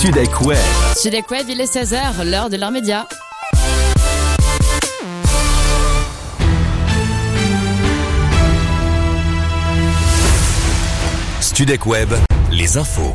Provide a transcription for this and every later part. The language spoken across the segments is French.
Studek Web. Web, il est 16h, l'heure de l'heure média. Studek Web, les infos.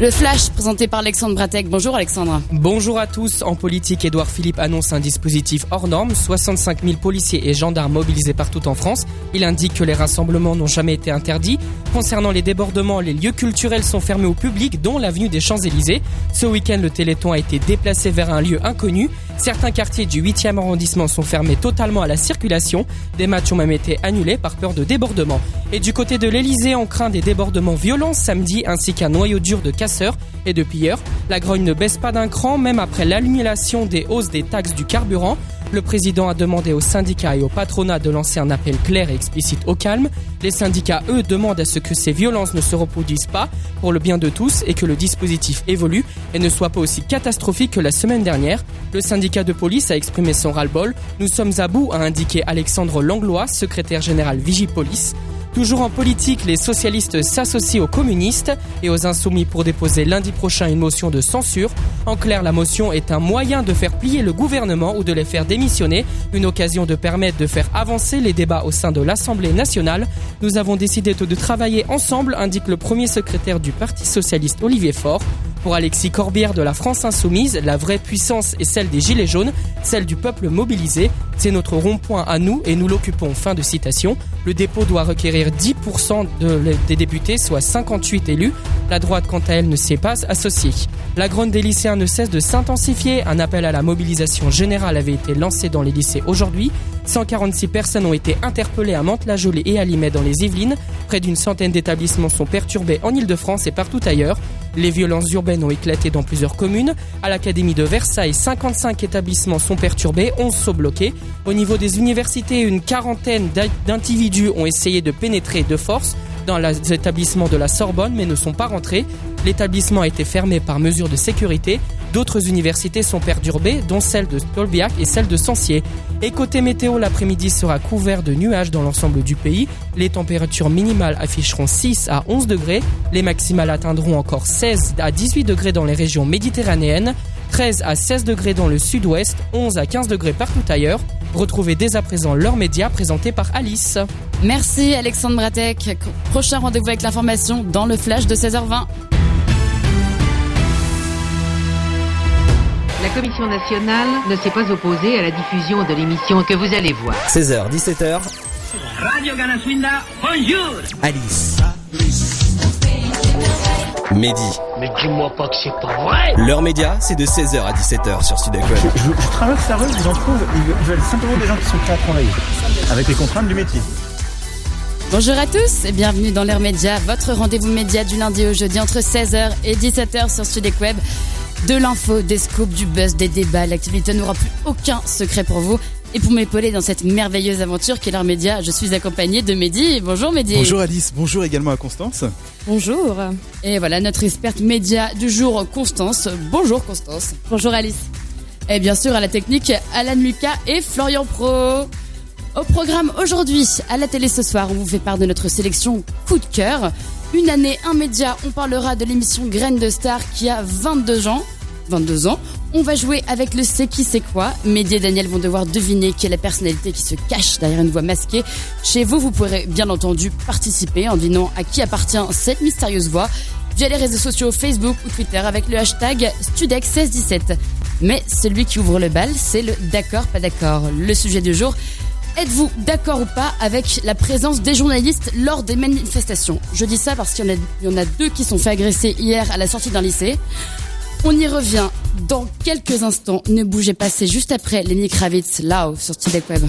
Le flash présenté par Alexandre Bratek. Bonjour Alexandre. Bonjour à tous. En politique, Édouard Philippe annonce un dispositif hors norme. 65 000 policiers et gendarmes mobilisés partout en France. Il indique que les rassemblements n'ont jamais été interdits. Concernant les débordements, les lieux culturels sont fermés au public, dont l'avenue des Champs-Élysées. Ce week-end, le Téléthon a été déplacé vers un lieu inconnu. Certains quartiers du 8e arrondissement sont fermés totalement à la circulation. Des matchs ont même été annulés par peur de débordements. Et du côté de l'Elysée, on craint des débordements violents samedi ainsi qu'un noyau dur de casseurs et de pilleurs. La grogne ne baisse pas d'un cran même après l'annulation des hausses des taxes du carburant. Le président a demandé aux syndicats et au patronat de lancer un appel clair et explicite au calme. Les syndicats, eux, demandent à ce que ces violences ne se reproduisent pas pour le bien de tous et que le dispositif évolue et ne soit pas aussi catastrophique que la semaine dernière. Le syndicat de police a exprimé son ras-le-bol. Nous sommes à bout, a indiqué Alexandre Langlois, secrétaire général Vigipolice. Toujours en politique, les socialistes s'associent aux communistes et aux insoumis pour déposer lundi prochain une motion de censure. En clair, la motion est un moyen de faire plier le gouvernement ou de les faire démissionner, une occasion de permettre de faire avancer les débats au sein de l'Assemblée nationale. Nous avons décidé de travailler ensemble, indique le premier secrétaire du Parti socialiste Olivier Faure. Pour Alexis Corbière de la France Insoumise, la vraie puissance est celle des Gilets jaunes, celle du peuple mobilisé. C'est notre rond-point à nous et nous l'occupons. Fin de citation. Le dépôt doit requérir 10% des députés, soit 58 élus. La droite, quant à elle, ne s'est pas associée. La grogne des lycéens ne cesse de s'intensifier. Un appel à la mobilisation générale avait été lancé dans les lycées aujourd'hui. 146 personnes ont été interpellées à Mantes-la-Jolie et à Limay dans les Yvelines. Près d'une centaine d'établissements sont perturbés en Ile-de-France et partout ailleurs. Les violences urbaines ont éclaté dans plusieurs communes. À l'Académie de Versailles, 55 établissements sont perturbés, 11 sont bloqués. Au niveau des universités, une quarantaine d'individus ont essayé de pénétrer de force dans les établissements de la Sorbonne mais ne sont pas rentrés. L'établissement a été fermé par mesure de sécurité. D'autres universités sont perturbées, dont celle de Stolbiac et celle de Sancier. Et côté météo, l'après-midi sera couvert de nuages dans l'ensemble du pays. Les températures minimales afficheront 6 à 11 degrés. Les maximales atteindront encore 16 à 18 degrés dans les régions méditerranéennes. 13 à 16 degrés dans le sud-ouest, 11 à 15 degrés partout ailleurs. Retrouvez dès à présent leur média présenté par Alice. Merci Alexandre Bratek. Prochain rendez-vous avec l'information dans le flash de 16h20. La Commission nationale ne s'est pas opposée à la diffusion de l'émission que vous allez voir. 16h, 17h. Radio Ganaswinda, bonjour Alice. Mehdi. Mais dis-moi pas que c'est pas vrai Leur média, c'est de 16h à 17h sur Studek Web. Je, je traverse la rue, j'en trouve, ils veulent simplement des gens qui sont prêts à travailler, avec les contraintes du métier. Bonjour à tous et bienvenue dans l'heure média, votre rendez-vous média du lundi au jeudi entre 16h et 17h sur Studek Web. De l'info, des scoops, du buzz, des débats, l'activité n'aura plus aucun secret pour vous. Et pour m'épauler dans cette merveilleuse aventure qu'est l'heure média, je suis accompagnée de Mehdi. Bonjour Mehdi. Bonjour Alice, bonjour également à Constance. Bonjour. Et voilà notre experte média du jour, Constance. Bonjour Constance. Bonjour Alice. Et bien sûr à la technique, Alan Lucas et Florian Pro. Au programme aujourd'hui, à la télé ce soir, on vous fait part de notre sélection coup de cœur. Une année, un média, on parlera de l'émission Graines de Star qui a 22 ans. 22 ans. On va jouer avec le C'est qui c'est quoi. Mehdi et Daniel vont devoir deviner qui est la personnalité qui se cache derrière une voix masquée. Chez vous, vous pourrez bien entendu participer en devinant à qui appartient cette mystérieuse voix via les réseaux sociaux Facebook ou Twitter avec le hashtag Studex1617. Mais celui qui ouvre le bal, c'est le d'accord pas d'accord. Le sujet du jour, Êtes-vous d'accord ou pas avec la présence des journalistes lors des manifestations? Je dis ça parce qu'il y, en a deux qui sont fait agresser hier à la sortie d'un lycée. On y revient dans quelques instants. Ne bougez pas, c'est juste après Lenny Kravitz, là sur Tidek Web.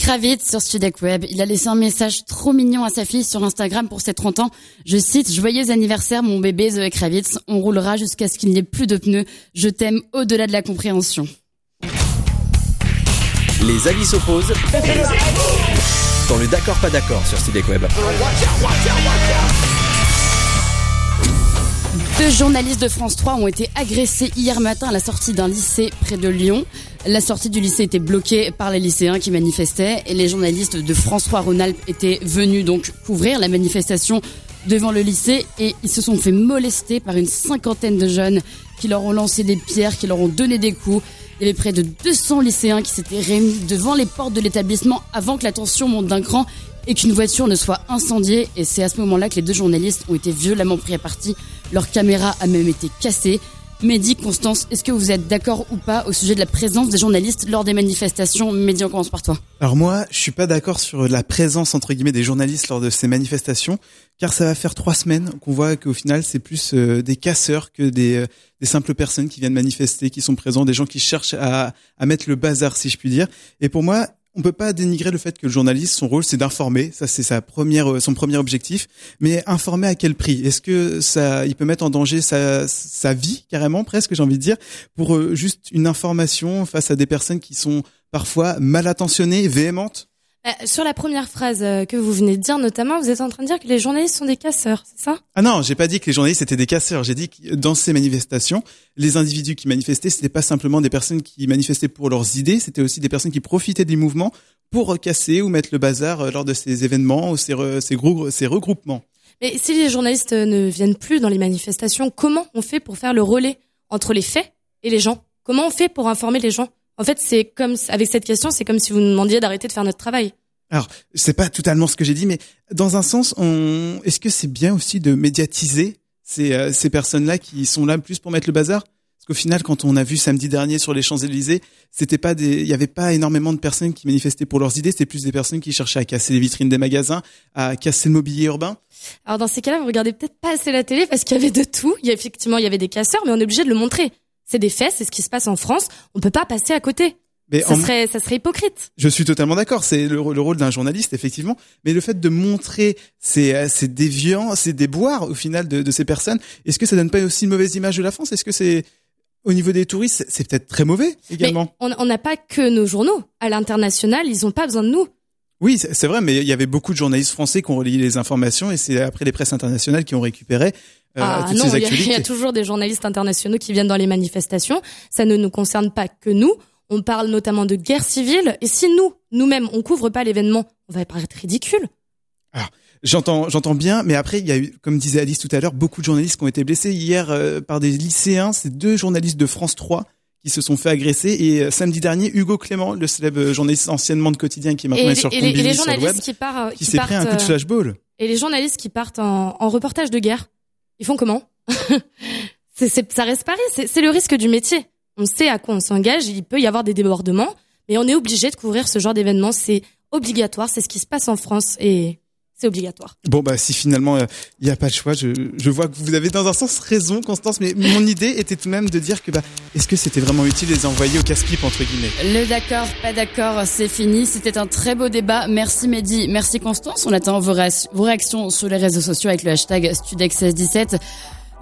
Kravitz sur Studek Web, il a laissé un message trop mignon à sa fille sur Instagram pour ses 30 ans. Je cite, joyeux anniversaire mon bébé Zoé Kravitz, on roulera jusqu'à ce qu'il n'y ait plus de pneus. Je t'aime au-delà de la compréhension. Les avis s'opposent. Dans le d'accord pas d'accord sur Studek Web. Deux journalistes de France 3 ont été agressés hier matin à la sortie d'un lycée près de Lyon. La sortie du lycée était bloquée par les lycéens qui manifestaient et les journalistes de France 3 Rhône-Alpes étaient venus donc couvrir la manifestation devant le lycée et ils se sont fait molester par une cinquantaine de jeunes qui leur ont lancé des pierres, qui leur ont donné des coups. Il y avait près de 200 lycéens qui s'étaient réunis devant les portes de l'établissement avant que la tension monte d'un cran et qu'une voiture ne soit incendiée. Et c'est à ce moment-là que les deux journalistes ont été violemment pris à partie. Leur caméra a même été cassée. Mehdi, Constance, est-ce que vous êtes d'accord ou pas au sujet de la présence des journalistes lors des manifestations Mehdi, on commence par toi. Alors moi, je suis pas d'accord sur la présence entre guillemets des journalistes lors de ces manifestations, car ça va faire trois semaines qu'on voit qu'au final c'est plus euh, des casseurs que des, euh, des simples personnes qui viennent manifester, qui sont présents, des gens qui cherchent à mettre le bazar, si je puis dire. Et pour moi, on peut pas dénigrer le fait que le journaliste, son rôle, c'est d'informer. Ça, c'est sa première, euh, son premier objectif. Mais informer à quel prix? Est-ce que ça, il peut mettre en danger sa, sa vie carrément, presque, j'ai envie de dire, pour euh, juste une information face à des personnes qui sont parfois mal attentionnées, véhémentes? Euh, sur la première phrase euh, que vous venez de dire, notamment, vous êtes en train de dire que les journalistes sont des casseurs, c'est ça? Ah non, j'ai pas dit que les journalistes étaient des casseurs. J'ai dit que dans ces manifestations, les individus qui manifestaient, c'était pas simplement des personnes qui manifestaient pour leurs idées, c'était aussi des personnes qui profitaient du mouvement pour casser ou mettre le bazar euh, lors de ces événements ou ces, re- ces, grou- ces regroupements. Mais si les journalistes ne viennent plus dans les manifestations, comment on fait pour faire le relais entre les faits et les gens? Comment on fait pour informer les gens? En fait, c'est comme avec cette question, c'est comme si vous nous demandiez d'arrêter de faire notre travail. Alors, c'est pas totalement ce que j'ai dit, mais dans un sens, on... est-ce que c'est bien aussi de médiatiser ces, euh, ces personnes-là qui sont là plus pour mettre le bazar? Parce qu'au final, quand on a vu samedi dernier sur les Champs-Élysées, c'était pas des, il y avait pas énormément de personnes qui manifestaient pour leurs idées, c'était plus des personnes qui cherchaient à casser les vitrines des magasins, à casser le mobilier urbain. Alors dans ces cas-là, vous regardez peut-être pas assez la télé parce qu'il y avait de tout. Il y a effectivement, il y avait des casseurs, mais on est obligé de le montrer. C'est des faits, c'est ce qui se passe en France. On peut pas passer à côté. Mais Ça en- serait, ça serait hypocrite. Je suis totalement d'accord, c'est le, le rôle d'un journaliste effectivement, mais le fait de montrer ces, euh, ces déviants, ces déboires au final de, de ces personnes, est-ce que ça donne pas aussi une mauvaise image de la France? Est-ce que c'est au niveau des touristes, c'est- peut-être très mauvais également? Mais on on n'a pas que nos journaux. À l'international, ils ont pas besoin de nous. Oui, c'est vrai, mais il y avait beaucoup de journalistes français qui ont relayé les informations et c'est après les presses internationales qui ont récupéré euh, ah toutes non, ces il y, a- il y actualités. a toujours des journalistes internationaux qui viennent dans les manifestations. Ça ne nous concerne pas que nous. On parle notamment de guerre civile. Et si nous, nous-mêmes, on couvre pas l'événement, on va paraître ridicule. J'entends, j'entends bien, mais après il y a eu, comme disait Alice tout à l'heure, beaucoup de journalistes qui ont été blessés hier euh, par des lycéens. C'est deux journalistes de France 3 qui se sont fait agresser et euh, samedi dernier, Hugo Clément, le célèbre journaliste anciennement de quotidien qui est maintenant Et, sur et les, et les sur le web, journalistes qui, qui qui s'est pris un coup de euh, flashball. Et les journalistes qui partent en, en reportage de guerre, ils font comment? C'est, c'est- Ça reste pareil, c'est, c'est le risque du métier. On sait à quoi on s'engage, il peut y avoir des débordements, mais on est obligé de couvrir ce genre d'événement. C'est obligatoire, c'est ce qui se passe en France et c'est obligatoire. Bon bah si finalement il n'y a pas de choix, je, je vois que vous avez dans un sens raison Constance, mais mon idée était tout de même de dire que bah est-ce que c'était vraiment utile de les envoyer au casse-pipe entre guillemets? Le d'accord, pas d'accord, c'est fini. C'était un très beau débat. Merci Mehdi, merci Constance. On attend vos, vos réactions sur les réseaux sociaux avec le hashtag Studex1617.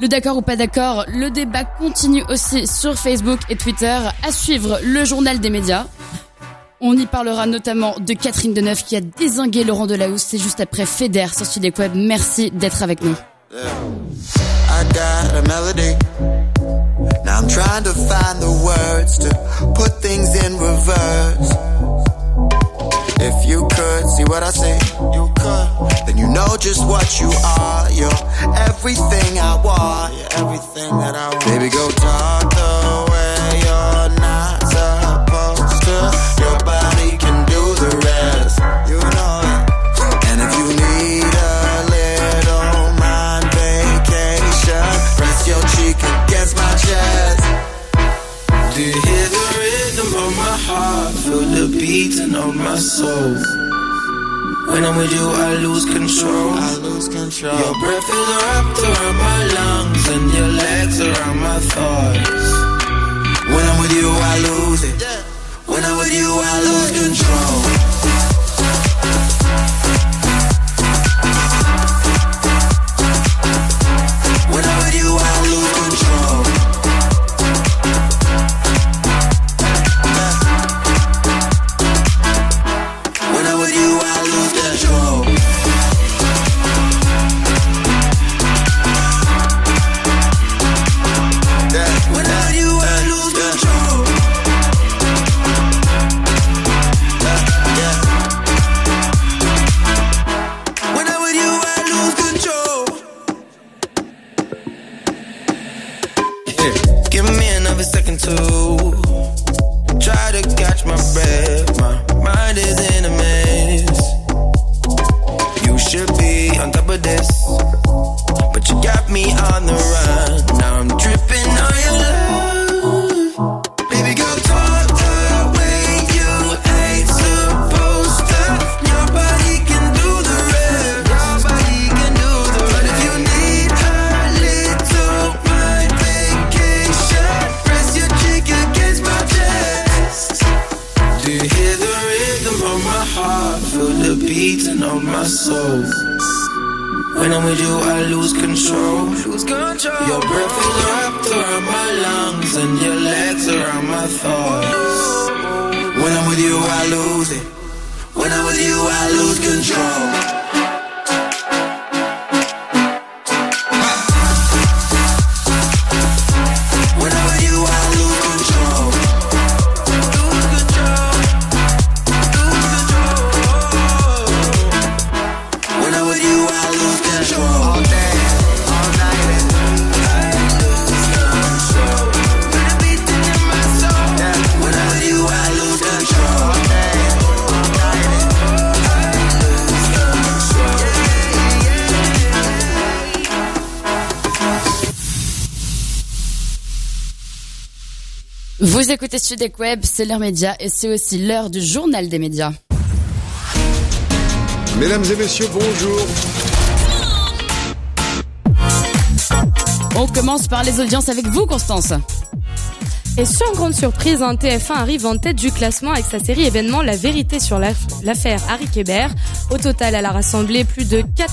Le d'accord ou pas d'accord, le débat continue aussi sur Facebook et Twitter. À suivre le journal des médias. On y parlera notamment de Catherine Deneuve qui a désingué Laurent Delahousse. C'est juste après Feder sur Studec Web. Merci d'être avec nous. I got a melody. Now I'm trying to find the words to put things in reverse. If you could see what I see, you could. Then you know just what you are. You're everything I want. You're everything that I want. Baby, go talk the beating of my soul. When I'm with you, I lose control. I lose control. Your breath is wrapped around my lungs and Vous écoutez Studec Web, c'est l'heure média et c'est aussi l'heure du journal des médias. Mesdames et messieurs, bonjour. On commence par les audiences avec vous, Constance. Et sans grande surprise, un TF1 arrive en tête du classement avec sa série événement La vérité sur l'aff- l'affaire Harry Kéber. Au total, elle a rassemblé plus de 4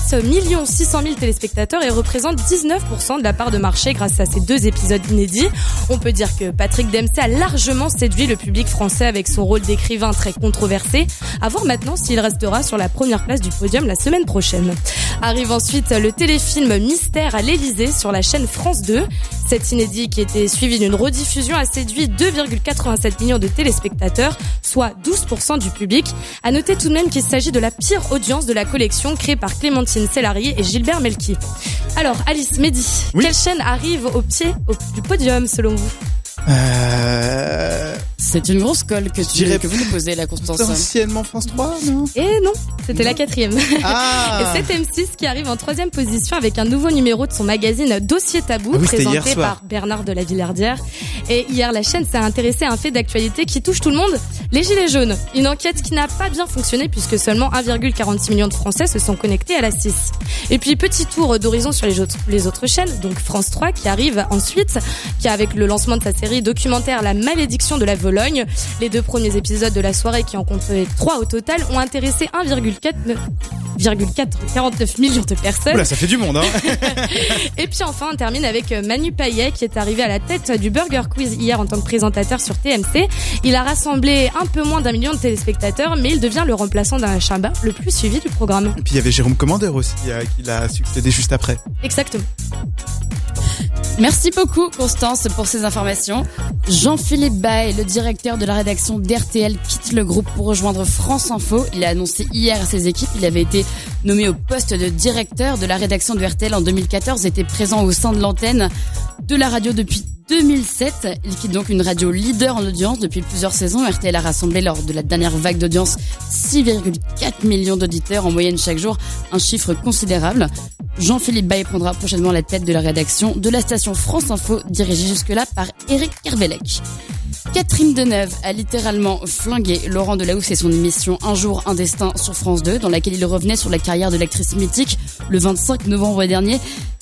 600 000 téléspectateurs et représente 19% de la part de marché grâce à ces deux épisodes inédits. On peut dire que Patrick Dempsey a largement séduit le public français avec son rôle d'écrivain très controversé. À voir maintenant s'il restera sur la première place du podium la semaine prochaine. Arrive ensuite le téléfilm Mystère à l'Elysée sur la chaîne France 2. Cet inédit qui était suivi d'une rediffusion a séduit 2,87 millions de téléspectateurs, soit 12% du public. À noter tout de même qu'il s'agit de la pire audience de la collection créée par Clémentine Sellarié et Gilbert Melki. Alors, Alice, Mehdi, quelle chaîne arrive au pied au- du podium selon vous? Euh... C'est une grosse colle que, tu, dirais que vous nous posez, la Constance. Potentiellement France 3, non? Eh non, c'était la quatrième. Ah. Et c'est M6 qui arrive en troisième position avec un nouveau numéro de son magazine Dossier Tabou, Ah oui, présenté par Bernard de la Villardière. Et hier, la chaîne s'est intéressée à un fait d'actualité qui touche tout le monde. Les Gilets jaunes, une enquête qui n'a pas bien fonctionné puisque seulement 1,46 million de Français se sont connectés à la 6. Et puis petit tour d'horizon sur les autres, les autres chaînes, donc France 3 qui arrive ensuite, qui a avec le lancement de sa série documentaire La malédiction de la Vologne. Les deux premiers épisodes de la soirée qui en comptaient 3 au total ont intéressé 1,4 49 millions de personnes. Oula, ça fait du monde, hein Et puis enfin, on termine avec Manu Payet qui est arrivé à la tête du Burger Quiz hier en tant que présentateur sur TMC. Il a rassemblé un peu moins d'un million de téléspectateurs, mais il devient le remplaçant d'un Chabat le plus suivi du programme. Et puis il y avait Jérôme Commander aussi, euh, qui l'a succédé juste après. Exactement. Merci beaucoup Constance pour ces informations. Jean-Philippe Bay, le directeur de la rédaction d'RTL, quitte le groupe pour rejoindre France Info. Il a annoncé hier à ses équipes, il avait été nommé au poste de directeur de la rédaction de RTL en 2014, était présent au sein de l'antenne de la radio depuis 2007. Il quitte donc une radio leader en audience depuis plusieurs saisons. RTL a rassemblé lors de la dernière vague d'audience 6,4 millions d'auditeurs en moyenne chaque jour, un chiffre considérable. Jean-Philippe Bay prendra prochainement la tête de la rédaction de la station France Info, dirigée jusque-là par Eric Kervelec. Catherine Deneuve a littéralement flingué Laurent Delahousse et son émission Un jour, un destin sur France 2, dans laquelle il revenait sur la carrière de l'actrice mythique le 25 novembre dernier.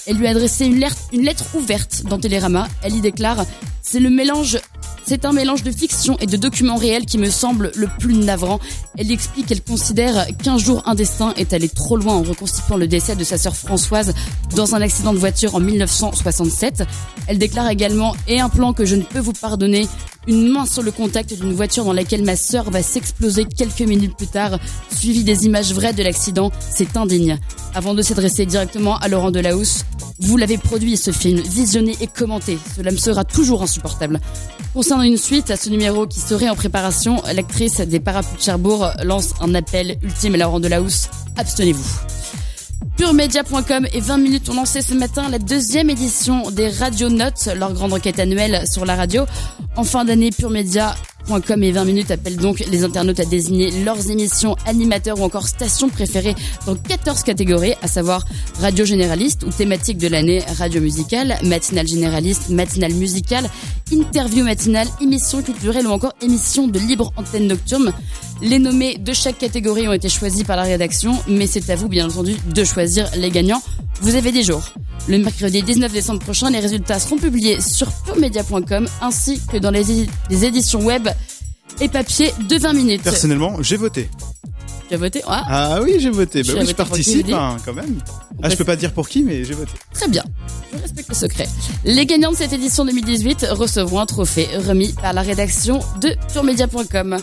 Elle lui a adressé une lettre, une lettre ouverte dans Télérama. Elle y déclare C'est le mélange c'est un mélange de fiction et de documents réels qui me semble le plus navrant. Elle explique qu'elle considère qu'un jour un destin est allé trop loin en reconstituant le décès de sa sœur Françoise dans un accident de voiture en 1967. Elle déclare également et un plan que je ne peux vous pardonner, une main sur le contact d'une voiture dans laquelle ma sœur va s'exploser quelques minutes plus tard, suivi des images vraies de l'accident, c'est indigne. Avant de s'adresser directement à Laurent Delahousse, vous l'avez produit ce film, visionné et commenté, cela me sera toujours insupportable. Concernant une suite à ce numéro qui serait en préparation, l'actrice des Parapluies de Cherbourg lance un appel ultime à Laurent Delahousse, abstenez-vous. Puremedia.com et 20 minutes ont lancé ce matin la deuxième édition des Radio Notes, leur grande enquête annuelle sur la radio. En fin d'année, Pure Media Com et 20 minutes appellent donc les internautes à désigner leurs émissions, animateurs ou encore stations préférées dans 14 catégories, à savoir radio généraliste ou thématique de l'année, radio musicale, matinale généraliste, matinale musicale, interview matinale, émission culturelle ou encore émission de libre antenne nocturne. Les nommés de chaque catégorie ont été choisis par la rédaction, mais c'est à vous bien entendu de choisir les gagnants. Vous avez des jours. Le mercredi 19 décembre prochain, les résultats seront publiés sur puremedia.com ainsi que dans les, les éditions web et papier de 20 minutes. Personnellement, j'ai voté. Tu as voté ah. ah oui, j'ai voté. Bah oui, je voté participe hein, quand même. Ah, je peux pas dire pour qui, mais j'ai voté. Très bien. Je respecte le secret. Les gagnants de cette édition 2018 recevront un trophée remis par la rédaction de puremedia.com.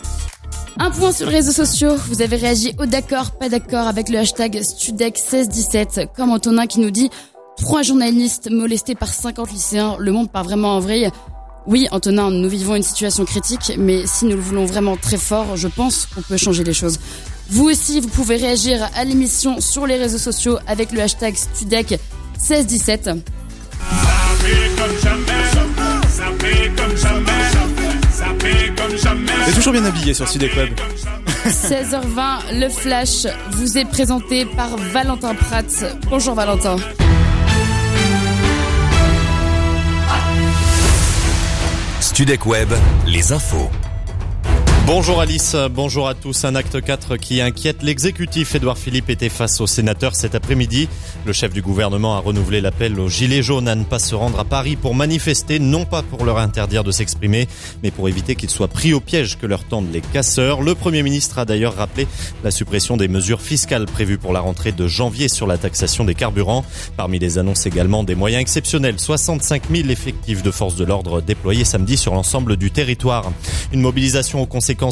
Un point sur les réseaux sociaux. Vous avez réagi au d'accord, pas d'accord avec le hashtag Studec1617. Comme Antonin qui nous dit Trois journalistes molestés par 50 lycéens. Le monde part vraiment en vrille. Oui, Antonin, nous vivons une situation critique, mais si nous le voulons vraiment très fort, je pense qu'on peut changer les choses. Vous aussi, vous pouvez réagir à l'émission sur les réseaux sociaux avec le hashtag Studec1617. C'est toujours bien habillé sur Sudec Web. 16h20, le flash vous est présenté par Valentin Prats. Bonjour Valentin. Studec Web, les infos. Bonjour Alice, bonjour à tous. Un acte 4 qui inquiète l'exécutif. Édouard Philippe était face aux sénateurs cet après-midi. Le chef du gouvernement a renouvelé l'appel aux Gilets jaunes à ne pas se rendre à Paris pour manifester, non pas pour leur interdire de s'exprimer, mais pour éviter qu'ils soient pris au piège que leur tendent les casseurs. Le Premier ministre a d'ailleurs rappelé la suppression des mesures fiscales prévues pour la rentrée de janvier sur la taxation des carburants. Parmi les annonces également des moyens exceptionnels, 65 000 effectifs de forces de l'ordre déployés samedi sur l'ensemble du territoire. Une mobilisation aux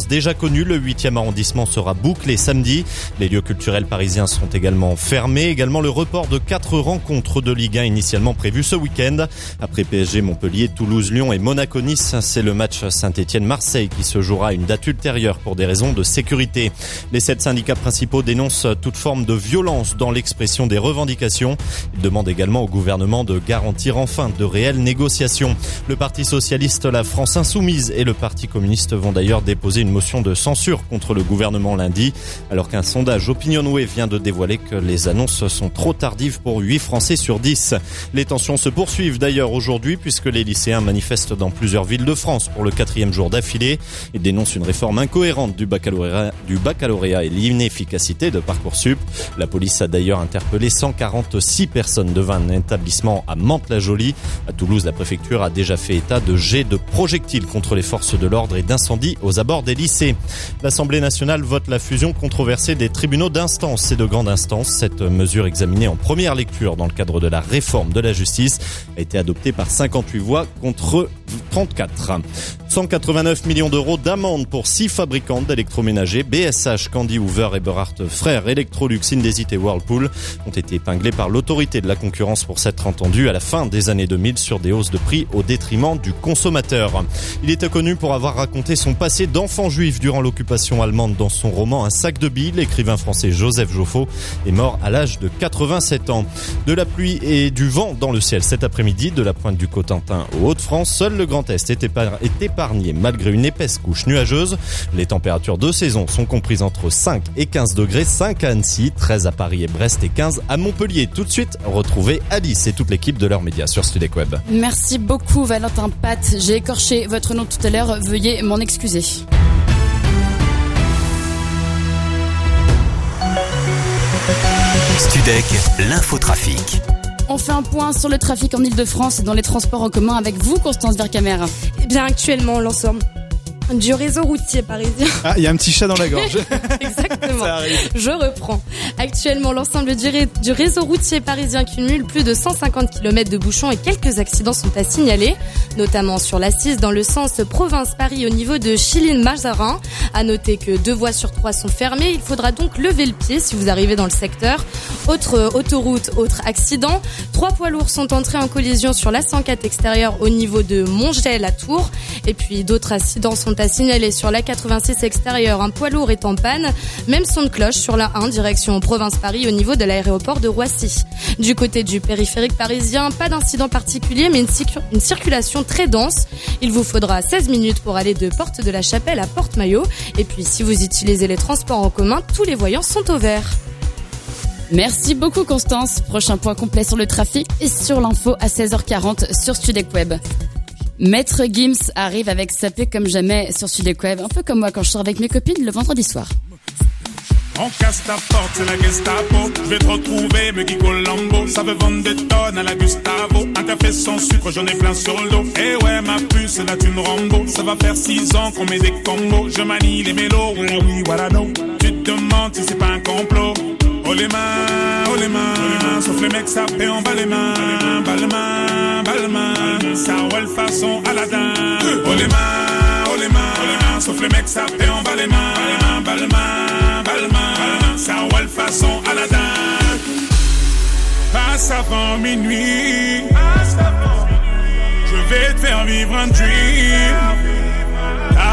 déjà connues. Le 8e arrondissement sera bouclé samedi. Les lieux culturels parisiens sont également fermés. Également le report de quatre rencontres de Ligue 1 initialement prévues ce week-end. Après PSG, Montpellier, Toulouse, Lyon et Monaco-Nice, c'est le match Saint-Etienne-Marseille qui se jouera à une date ultérieure pour des raisons de sécurité. Les sept syndicats principaux dénoncent toute forme de violence dans l'expression des revendications. Ils demandent également au gouvernement de garantir enfin de réelles négociations. Le Parti socialiste, la France insoumise et le Parti communiste vont d'ailleurs déposer une motion de censure contre le gouvernement lundi, alors qu'un sondage Opinionway vient de dévoiler que les annonces sont trop tardives pour 8 Français sur 10. Les tensions se poursuivent d'ailleurs aujourd'hui puisque les lycéens manifestent dans plusieurs villes de France pour le quatrième jour d'affilée. Ils dénoncent une réforme incohérente du baccalauréat, du baccalauréat et l'inefficacité de Parcoursup. La police a d'ailleurs interpellé 146 personnes devant un établissement à Mantes-la-Jolie. À Toulouse, la préfecture a déjà fait état de jets de projectiles contre les forces de l'ordre et d'incendies aux abords des lycées. L'Assemblée nationale vote la fusion controversée des tribunaux d'instance et de grande instance. Cette mesure examinée en première lecture dans le cadre de la réforme de la justice a été adoptée par 58 voix contre 34. 189 millions d'euros d'amende pour six fabricants d'électroménagers, BSH, Candy Hoover, Eberhardt, Frères, Electrolux, Indesit et Whirlpool, ont été épinglés par l'autorité de la concurrence pour s'être entendus à la fin des années 2000 sur des hausses de prix au détriment du consommateur. Il était connu pour avoir raconté son passé d'enfant juif durant l'occupation allemande dans son roman Un sac de billes. L'écrivain français Joseph Joffo est mort à l'âge de 87 ans. De la pluie et du vent dans le ciel cet après-midi, de la pointe du Cotentin aux Hauts-de-France, seul le Grand Est est épargné malgré une épaisse couche nuageuse. Les températures de saison sont comprises entre 5 et 15 degrés, 5 à Annecy, 13 à Paris et Brest et 15 à Montpellier. Tout de suite, retrouvez Alice et toute l'équipe de leurs médias sur Studek Web. Merci beaucoup Valentin Pat. J'ai écorché votre nom tout à l'heure, veuillez m'en excuser. Studek, l'infotrafic. On fait un point sur le trafic en Ile-de-France et dans les transports en commun avec vous, Constance Vercamer. Eh bien, actuellement, l'ensemble du réseau routier parisien. Ah, il y a un petit chat dans la gorge. Exactement. Je reprends. Actuellement, l'ensemble du, ré- du réseau routier parisien cumule plus de 150 km de bouchons et quelques accidents sont à signaler, notamment sur la 6 dans le sens province-Paris au niveau de Chilline-Mazarin. À noter que deux voies sur trois sont fermées. Il faudra donc lever le pied si vous arrivez dans le secteur. Autre euh, autoroute, autre accident. Trois poids lourds sont entrés en collision sur la 104 extérieure au niveau de Montgel à Tours. Et puis d'autres accidents sont à signaler sur la 86 extérieure. Un poids lourd est en panne. Même son de cloche sur la 1 direction province Paris au niveau de l'aéroport de Roissy. Du côté du périphérique parisien, pas d'incident particulier mais une, circu- une circulation très dense. Il vous faudra 16 minutes pour aller de Porte de la Chapelle à Porte Maillot. Et puis si vous utilisez les transports en commun, tous les voyants sont au. Merci beaucoup Constance. Prochain point complet sur le trafic et sur l'info à 16h40 sur Studek Web. Maître Gims arrive avec Sapé comme jamais sur Studek Web, un peu comme moi quand je sors avec mes copines le vendredi soir. On casse ta porte, c'est la Gestapo. Je vais te retrouver, me Colombo. Ça veut vendre des tonnes à la Gustavo. Un café sans sucre, j'en ai plein sur le dos. Eh ouais, ma puce, là tu me Rambo. Ça va faire six ans qu'on met des combos. Je manie les mélos, oui, voilà non. Tu te demandes si c'est pas un complot. Oh les mains, oh les mains. Sauf les mecs, fait en bas les mains. Bas les mains, bas les mains. Ça roule façon Aladdin. Oh les mains, oh les mains. Sauf les mecs, ça fait en bas les mains. Bas les mains, bas les mains. Ça roule façon Aladdin. Passe avant minuit. Je vais te faire vivre un dream.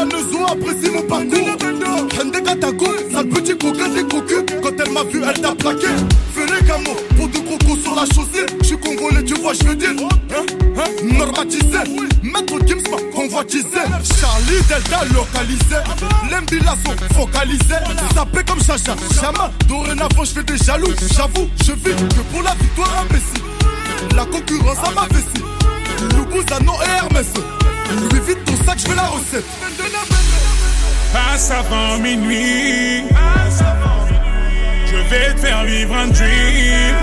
contrôle la leçon, apprécie mon parcours. Hende Katako, sale petit coquin des cocus. Quand elle m'a vu, elle t'a plaqué. Fais les camos pour deux crocos sur la chaussée. Je suis congolais, tu vois, je veux dire. Hein, hein, normatisé. Maître Gims m'a convoitisé. Charlie Delta localisé. L'embila sont focalisés. Sapé comme Chacha, Chama. Dorénavant, je fais des jaloux. J'avoue, je vis que pour la victoire imbécile. La concurrence à ma vessie. Loubouzano et Hermès. Lui vite ton sac, je veux la recette. Passe avant minuit. Je vais te faire vivre un dream.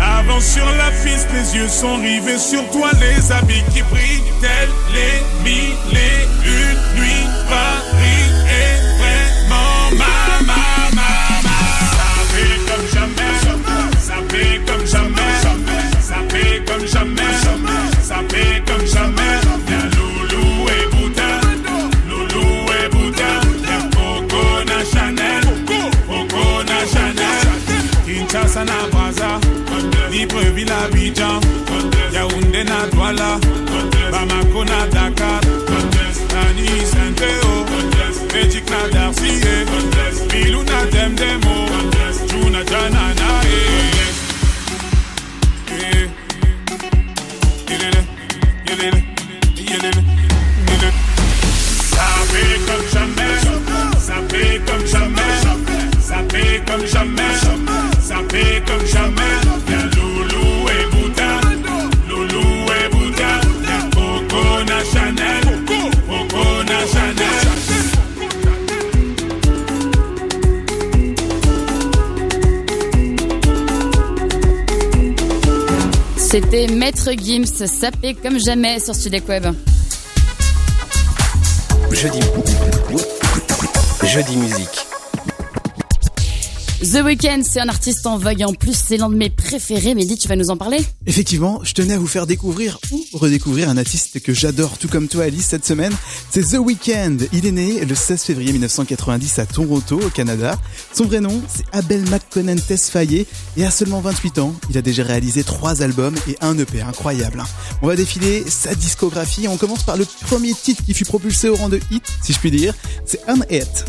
Avance sur la piste, les yeux sont rivés sur toi, les habits qui brillent, tels les mille et une nuits. Paris Gims, sapé comme jamais sur Studek Web. Jeudi. Jeudi musique. The Weeknd, c'est un artiste en vogue et en plus c'est l'un de mes préférés. Mehdi, tu vas nous en parler Effectivement, je tenais à vous faire découvrir ou redécouvrir un artiste que j'adore, tout comme toi Alice, cette semaine. C'est The Weeknd. Il est né le 16 février 1990 à Toronto, au Canada. Son vrai nom, c'est Abel McConnell Tesfaye et à seulement 28 ans, il a déjà réalisé trois albums et un EP. Incroyable. On va défiler sa discographie. On commence par le premier titre qui fut propulsé au rang de hit, si je puis dire. C'est Un Hit.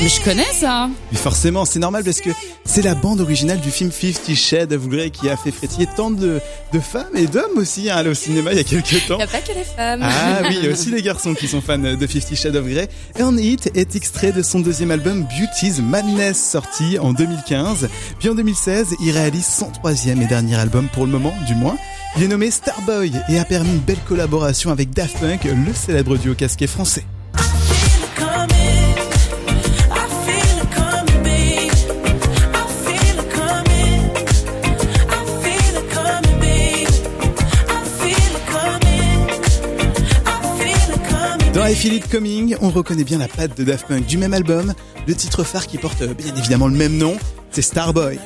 Mais je connais ça Mais forcément, c'est normal parce que c'est la bande originale du film Fifty Shades of Grey qui a fait frétiller tant de, de femmes et d'hommes aussi hein, au cinéma il y a quelques temps. Il n'y a pas que les femmes. Ah oui, il y a aussi les garçons qui sont fans de Fifty Shades of Grey. Earn It est extrait de son deuxième album Beauty's Madness sorti en 2015. Puis en 2016, il réalise son troisième et dernier album pour le moment, du moins. Il est nommé Starboy et a permis une belle collaboration avec Daft Punk, le célèbre duo casqué français. I Feel It Coming, on reconnaît bien la patte de Daft Punk du même album. Le titre phare qui porte euh, bien évidemment le même nom, c'est Starboy.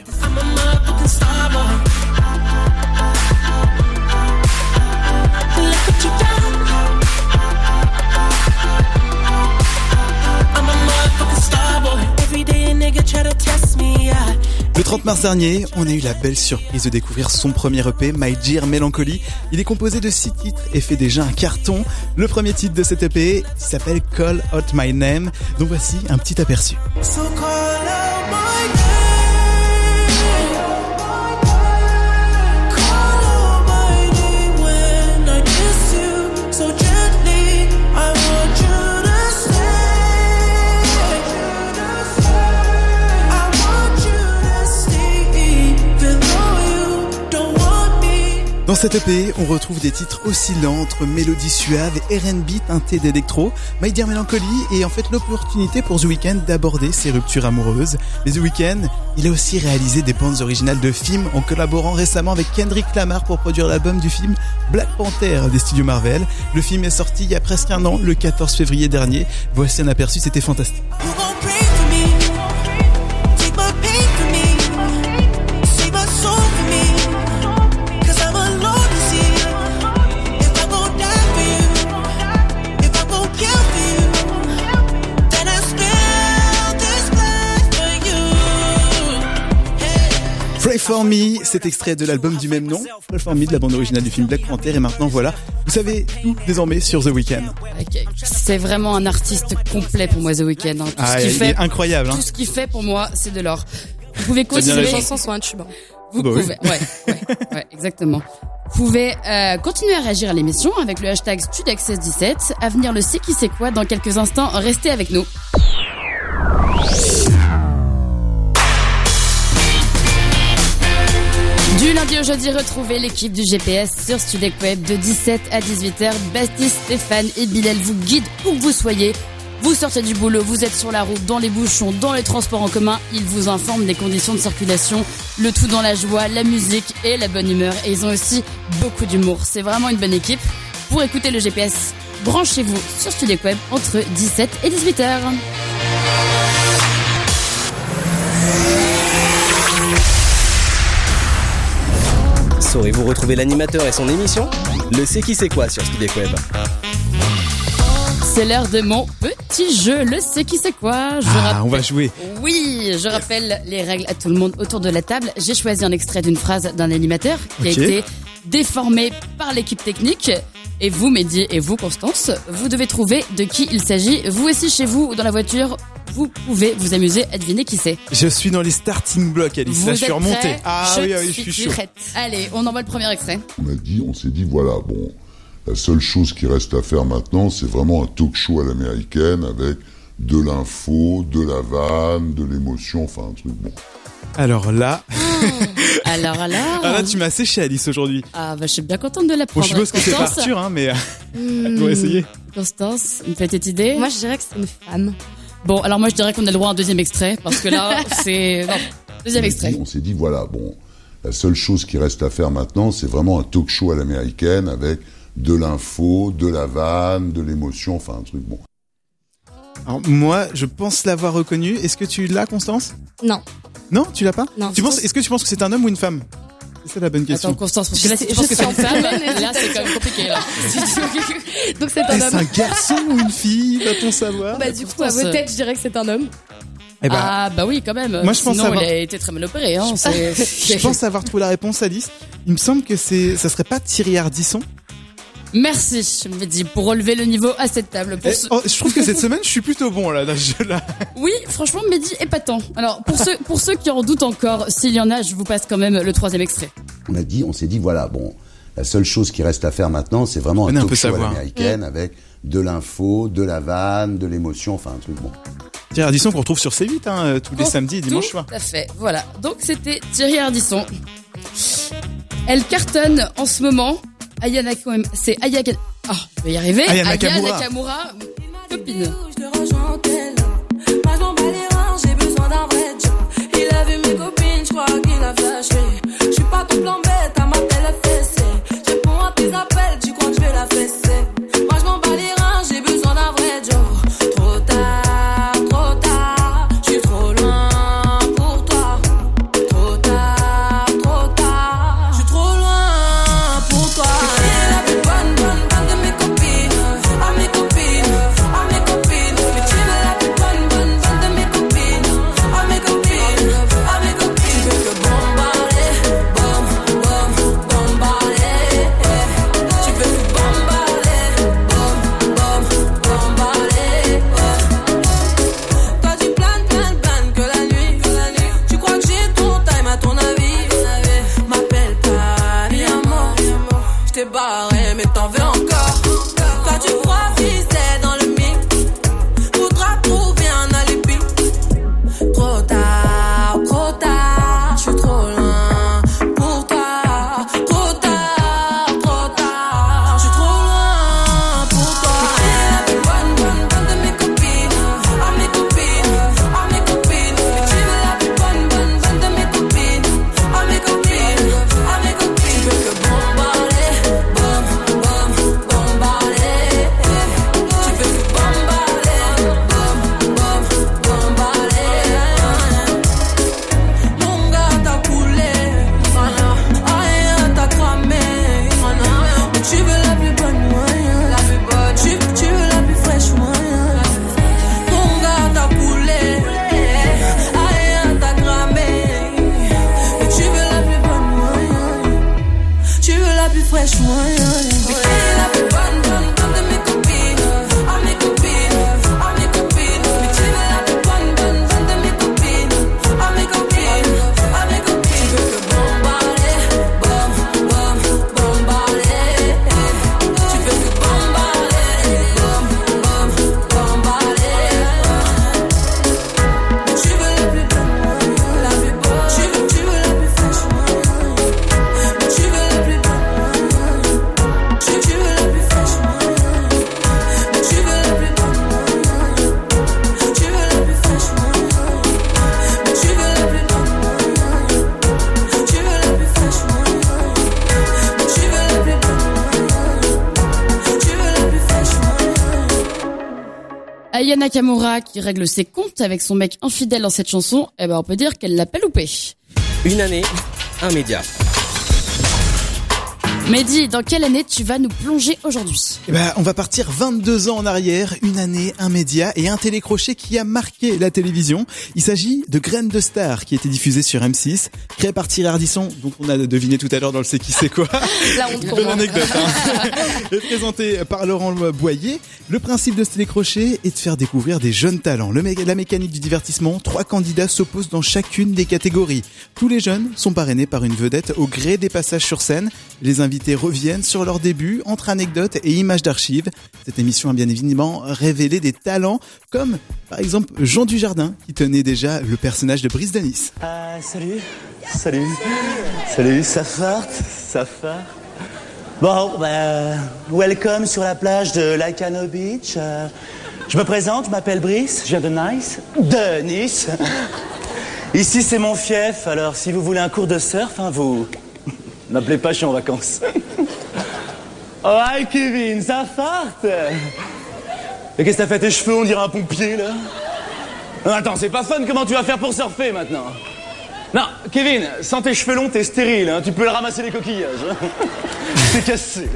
Le 30 mars dernier, on a eu la belle surprise de découvrir son premier EP, My Dear Melancholy. Il est composé de six titres et fait déjà un carton. Le premier titre de cet EP s'appelle Call Out My Name. Donc voici un petit aperçu. Dans cet EP, on retrouve des titres oscillants entre mélodies suaves et R&B teintés d'électro. My Dear Melancholy est en fait l'opportunité pour The Weeknd d'aborder ses ruptures amoureuses. Mais The Weeknd, il a aussi réalisé des bandes originales de films en collaborant récemment avec Kendrick Lamar pour produire l'album du film Black Panther des studios Marvel. Le film est sorti il y a presque un an, le 14 février dernier. Voici un aperçu, c'était fantastique. For Me, cet extrait de l'album du même nom, Pray for Me de la bande originale du film Black Panther. Et maintenant voilà, vous savez tout désormais sur The Weeknd. C'est vraiment un artiste complet pour moi The Weeknd. hein. Tout Ah, ce qu'il il fait, est incroyable. Hein. tout ce qu'il fait pour moi, c'est de l'or. Vous pouvez continuer. Les chansons sont un tube. Vous Bah oui. pouvez, ouais, ouais, ouais, exactement. Vous pouvez euh, continuer à réagir à l'émission avec le hashtag StudAccess17. À venir le c'est qui c'est quoi dans quelques instants. Restez avec nous. Lundi au jeudi, retrouvez l'équipe du GPS sur Studec Web de 17 à 18h. Baptiste, Stéphane et Bilal vous guident où vous soyez. Vous sortez du boulot, vous êtes sur la route, dans les bouchons, dans les transports en commun. Ils vous informent des conditions de circulation, le tout dans la joie, la musique et la bonne humeur. Et ils ont aussi beaucoup d'humour. C'est vraiment une bonne équipe. Pour écouter le GPS, branchez-vous sur Studec Web entre 17 et 18h. Saurez-vous retrouver l'animateur et son émission Le C'est qui c'est quoi sur Studek Web C'est l'heure de mon petit jeu, le c'est qui c'est quoi. Je Ah, rappelle- on va jouer. Oui, je rappelle les règles à tout le monde autour de la table. J'ai choisi un extrait d'une phrase d'un animateur qui a été déformé par l'équipe technique. Et vous, Mehdi, et vous, Constance, vous devez trouver de qui il s'agit. Vous aussi, chez vous ou dans la voiture, vous pouvez vous amuser à deviner qui c'est. Je suis dans les starting blocks, Alice. Vous Là, je suis remonté. Ah Je oui, ah oui, je suis chaud. prête. Allez, on envoie le premier extrait. On a dit, on s'est dit, voilà, bon, la seule chose qui reste à faire maintenant, c'est vraiment un talk show à l'américaine avec de l'info, de la vanne, de l'émotion, enfin un truc bon. Alors là, Alors, alors. ah là, tu m'as séché, Alice, aujourd'hui. Ah, bah, je suis bien contente de Bon, l'apprendre. je suppose que c'est pas Arthur, hein, mais Hmm. on va essayer. Constance, une petite idée Moi, je dirais que c'est une femme. Bon, alors moi, je dirais qu'on a le droit à un deuxième extrait, parce que là, c'est... Non, deuxième extrait. On s'est dit, voilà, bon, la seule chose qui reste à faire maintenant, c'est vraiment un talk show à l'américaine avec de l'info, de la vanne, de l'émotion, enfin un truc bon. Alors, moi, je pense l'avoir reconnu. Est-ce que tu l'as, Constance? Non. Non, tu l'as pas? Non. Tu penses Est-ce que tu penses que c'est un homme ou une femme? C'est la bonne question. Attends, Constance, parce que là, si tu Je penses que c'est une femme, là, c'est quand même compliqué, là. Donc c'est un Est-ce un homme. garçon ou une fille Va-t-on savoir Bah, du coup, à vos têtes, je dirais que c'est un homme. Eh ben, Ah, bah oui, quand même. Moi, je pense Sinon, avoir- il a été très mal opéré, hein. je pense avoir trouvé la réponse, Alice. Il me semble que c'est, ça serait pas Thierry Ardisson. Merci, je me dis, pour relever le niveau à cette table. Pour Eh, oh, je trouve que cette semaine, je suis plutôt bon là, dans ce jeu-là. Oui, franchement, Mehdi épatant. Alors, pour ceux, pour ceux qui en doutent encore, s'il y en a, je vous passe quand même le troisième extrait. On a dit, on s'est dit, voilà, bon, la seule chose qui reste à faire maintenant, c'est vraiment un un talk peu show l'américaine avec de l'info, de la vanne, de l'émotion, enfin un truc bon. Thierry Ardisson qu'on retrouve sur C8 hein, euh, tous les Oh, samedis et dimanches soirs. Tout à fait, voilà. Donc c'était Thierry Ardisson. Elle cartonne en ce moment. Ayana, c'est Ayaka... Ah, je vais y arriver. Aya Aya Nakamura. Nakamura, copine. Je te rejoins en tel. Moi, je m'en bats les reins, j'ai besoin d'un vrai job. Il a vu mes copines, je crois qu'il a flashé. Je suis pas ton plan bête, à ma télé fessée. Je réponds à tes appels, Aya Nakamura qui règle ses comptes avec son mec infidèle dans cette chanson, eh ben on peut dire qu'elle l'a pas loupé. Une année, un média. Mehdi, dans quelle année tu vas nous plonger aujourd'hui Eh ben, on va partir 22 ans en arrière, une année, un média et un télécrochet qui a marqué la télévision. Il s'agit de Graines de Star qui était diffusé sur M6, créé par Thierry Ardisson, donc on a deviné tout à l'heure dans le C'est qui c'est quoi. La honte pour Belle moi. anecdote. Hein. et présenté par Laurent Boyer, le principe de ce télécrochet est de faire découvrir des jeunes talents. Le mé- la mécanique du divertissement, trois candidats s'opposent dans chacune des catégories. Tous les jeunes sont parrainés par une vedette au gré des passages sur scène. Les invités reviennent sur leur début entre anecdotes et images d'archives. Cette émission a bien évidemment révélé des talents comme par exemple Jean Dujardin qui tenait déjà le personnage de Brice Denis. Euh, salut. Salut. Salut, ça farte, ça farte? Bon, bah, welcome sur la plage de Laicano Beach. Euh, je me présente, je m'appelle Brice, je viens de Nice. De Nice. Ici, c'est mon fief, alors si vous voulez un cours de surf, hein, vous... M'appelez pas, je suis en vacances. Oh, hi Kevin, ça farte Et qu'est-ce que t'as fait tes cheveux, on dirait un pompier, là? Attends, c'est pas fun, comment tu vas faire pour surfer, maintenant? Non, Kevin, sans tes cheveux longs, t'es stérile, hein, tu peux le ramasser les coquillages. T'es cassé.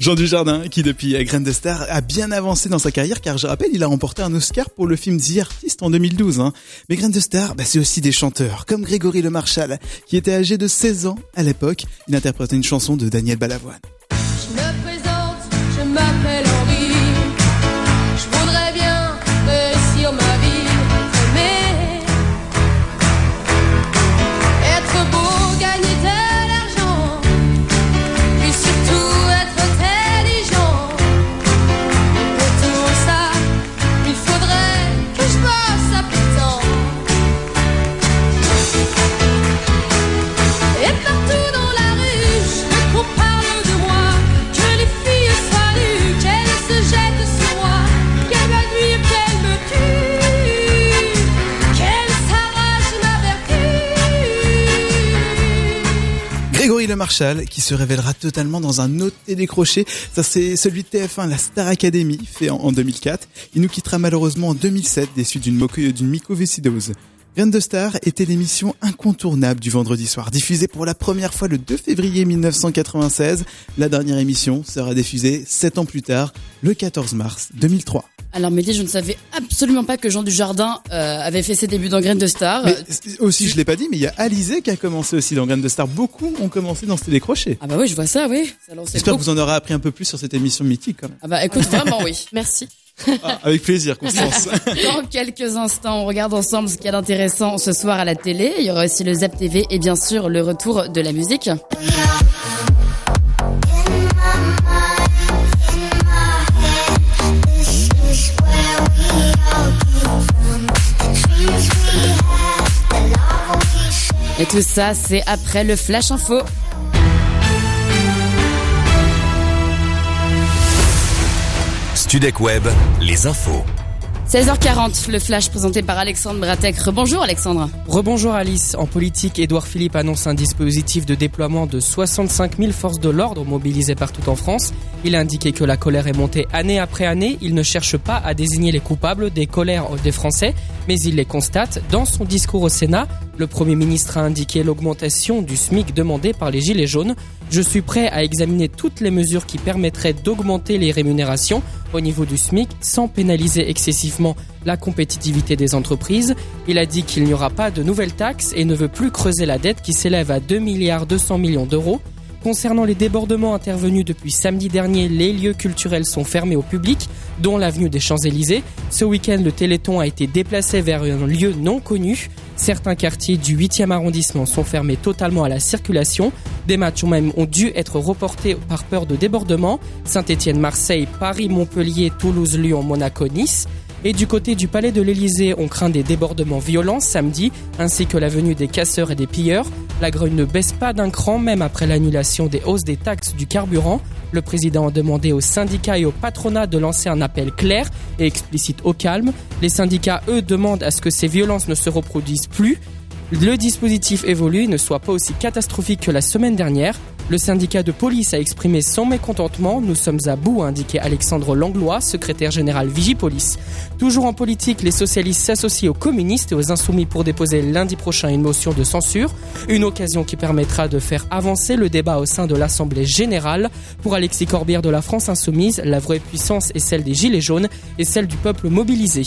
Jean Dujardin, qui depuis Graines de Star a bien avancé dans sa carrière, car je rappelle, il a remporté un Oscar pour le film The Artist en 2012. Hein. Mais Graines de Star, bah, c'est aussi des chanteurs, comme Grégory Le Marchal, qui était âgé de 16 ans à l'époque. Il interprétait une chanson de Daniel Balavoine. Marchal, qui se révélera totalement dans un autre télécrochet. Ça, c'est celui de TF1, la Star Academy, fait en, en 2004. Il nous quittera malheureusement en 2007, des suites d'une moco- Graines de Star était l'émission incontournable du vendredi soir, diffusée pour la première fois le 2 février 1996. La dernière émission sera diffusée 7 ans plus tard, le 14 mars 2003. Alors Mehdi, je ne savais absolument pas que Jean Dujardin euh, avait fait ses débuts dans Graines de Star. Mais c'est- aussi, je l'ai pas dit, mais il y a Alizé qui a commencé aussi dans Graines de Star. Beaucoup ont commencé dans ce télécrochet. Ah bah oui, je vois ça, oui. J'espère que vous en aurez appris un peu plus sur cette émission mythique quand même. Ah bah écoute, vraiment oui. Merci. Ah, avec plaisir, Constance. Dans quelques instants, on regarde ensemble ce qu'il y a d'intéressant ce soir à la télé. Il y aura aussi le Zap TV et bien sûr le retour de la musique. Et tout ça, c'est après le Flash Info. Studec Web, les infos. 16h40, le Flash présenté par Alexandre Bratek. Rebonjour Alexandre. Rebonjour Alice. En politique, Édouard Philippe annonce un dispositif de déploiement de 65 000 forces de l'ordre mobilisées partout en France. Il a indiqué que la colère est montée année après année. Il ne cherche pas à désigner les coupables des colères des Français, mais il les constate. Dans son discours au Sénat, le Premier ministre a indiqué l'augmentation du SMIC demandée par les Gilets jaunes. Je suis prêt à examiner toutes les mesures qui permettraient d'augmenter les rémunérations au niveau du SMIC sans pénaliser excessivement la compétitivité des entreprises. Il a dit qu'il n'y aura pas de nouvelles taxes et ne veut plus creuser la dette qui s'élève à 2 milliards 200 millions d'euros. Concernant les débordements intervenus depuis samedi dernier, les lieux culturels sont fermés au public, dont l'avenue des Champs-Élysées. Ce week-end, le Téléthon a été déplacé vers un lieu non connu. Certains quartiers du 8e arrondissement sont fermés totalement à la circulation. Des matchs même ont dû être reportés par peur de débordement. Saint-Étienne, Marseille, Paris, Montpellier, Toulouse, Lyon, Monaco, Nice. Et du côté du palais de l'Elysée, on craint des débordements violents samedi, ainsi que la venue des casseurs et des pilleurs. La grogne ne baisse pas d'un cran, même après l'annulation des hausses des taxes du carburant. Le président a demandé aux syndicats et au patronat de lancer un appel clair et explicite au calme. Les syndicats, eux, demandent à ce que ces violences ne se reproduisent plus. Le dispositif évolue ne soit pas aussi catastrophique que la semaine dernière. Le syndicat de police a exprimé son mécontentement. Nous sommes à bout, a indiqué Alexandre Langlois, secrétaire général Vigipolice. Toujours en politique, les socialistes s'associent aux communistes et aux insoumis pour déposer lundi prochain une motion de censure. Une occasion qui permettra de faire avancer le débat au sein de l'Assemblée générale. Pour Alexis Corbière de la France Insoumise, la vraie puissance est celle des Gilets jaunes et celle du peuple mobilisé.